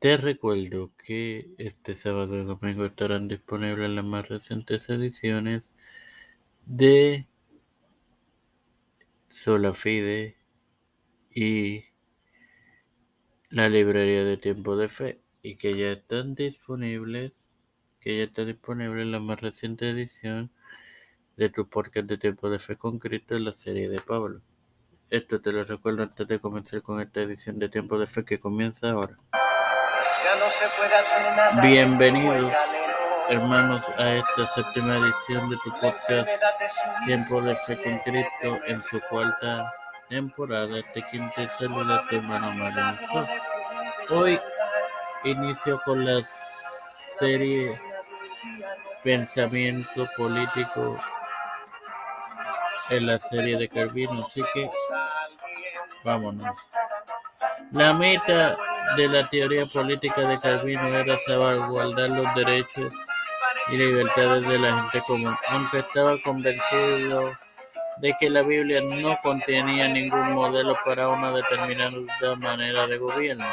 Te recuerdo que este sábado y domingo estarán disponibles las más recientes ediciones de Sola Fide y la librería de Tiempo de Fe y que ya están disponibles, que ya está disponible la más reciente edición de tu podcast de Tiempo de Fe con Cristo en la serie de Pablo. Esto te lo recuerdo antes de comenzar con esta edición de Tiempo de Fe que comienza ahora. Bienvenidos, hermanos, a esta séptima edición de tu podcast Tiempo de Fe con Cristo en su cuarta temporada. Este quinto saluda tu hermano Mario Hoy inicio con la serie Pensamiento Político en la serie de Calvino, así que vámonos. La meta de la teoría política de Calvino era salvaguardar los derechos y libertades de la gente común, aunque estaba convencido de que la Biblia no contenía ningún modelo para una determinada manera de gobierno.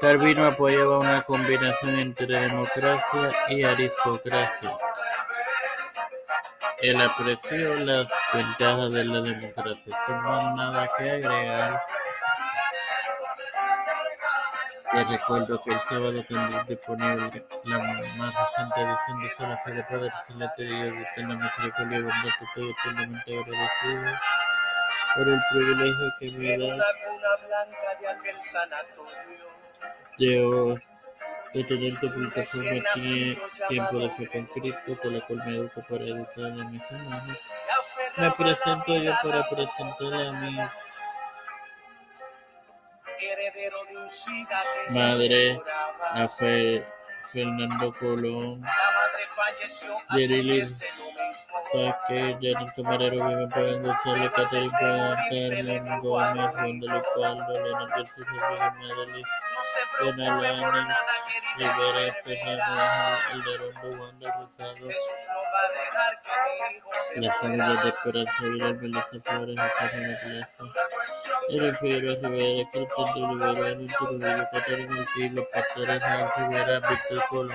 Calvino apoyaba una combinación entre democracia y aristocracia. Él apreció las ventajas de la democracia, sin más nada que agregar. Te recuerdo que el sábado tendrás disponible la más reciente edición de Sola de Padre Excelente Dios de la misericordia y bondad. Estoy eternamente agradecido por el privilegio que me das de de tener tu plataforma tiene tiempo de fe con Cristo, con la cual me educo para educar a mis hermanos. Me presento yo para presentar a mis madre, a Fe, Fernando Colón, Yerilis Paque, Janet Camarero, Vivian Pagan González, Catherine Pagan, Carmen Gómez, de Leopoldo, Leonardo García, Madeline, Leonardo Ángel, Rivera, Alderondo, Wanda Rosado, las familias de Esperanza Vidal, Melissa Flores, José Ramos Plaza, Erin Figueroa Rivera, de Los Pastores, Rivera, Víctor Colón,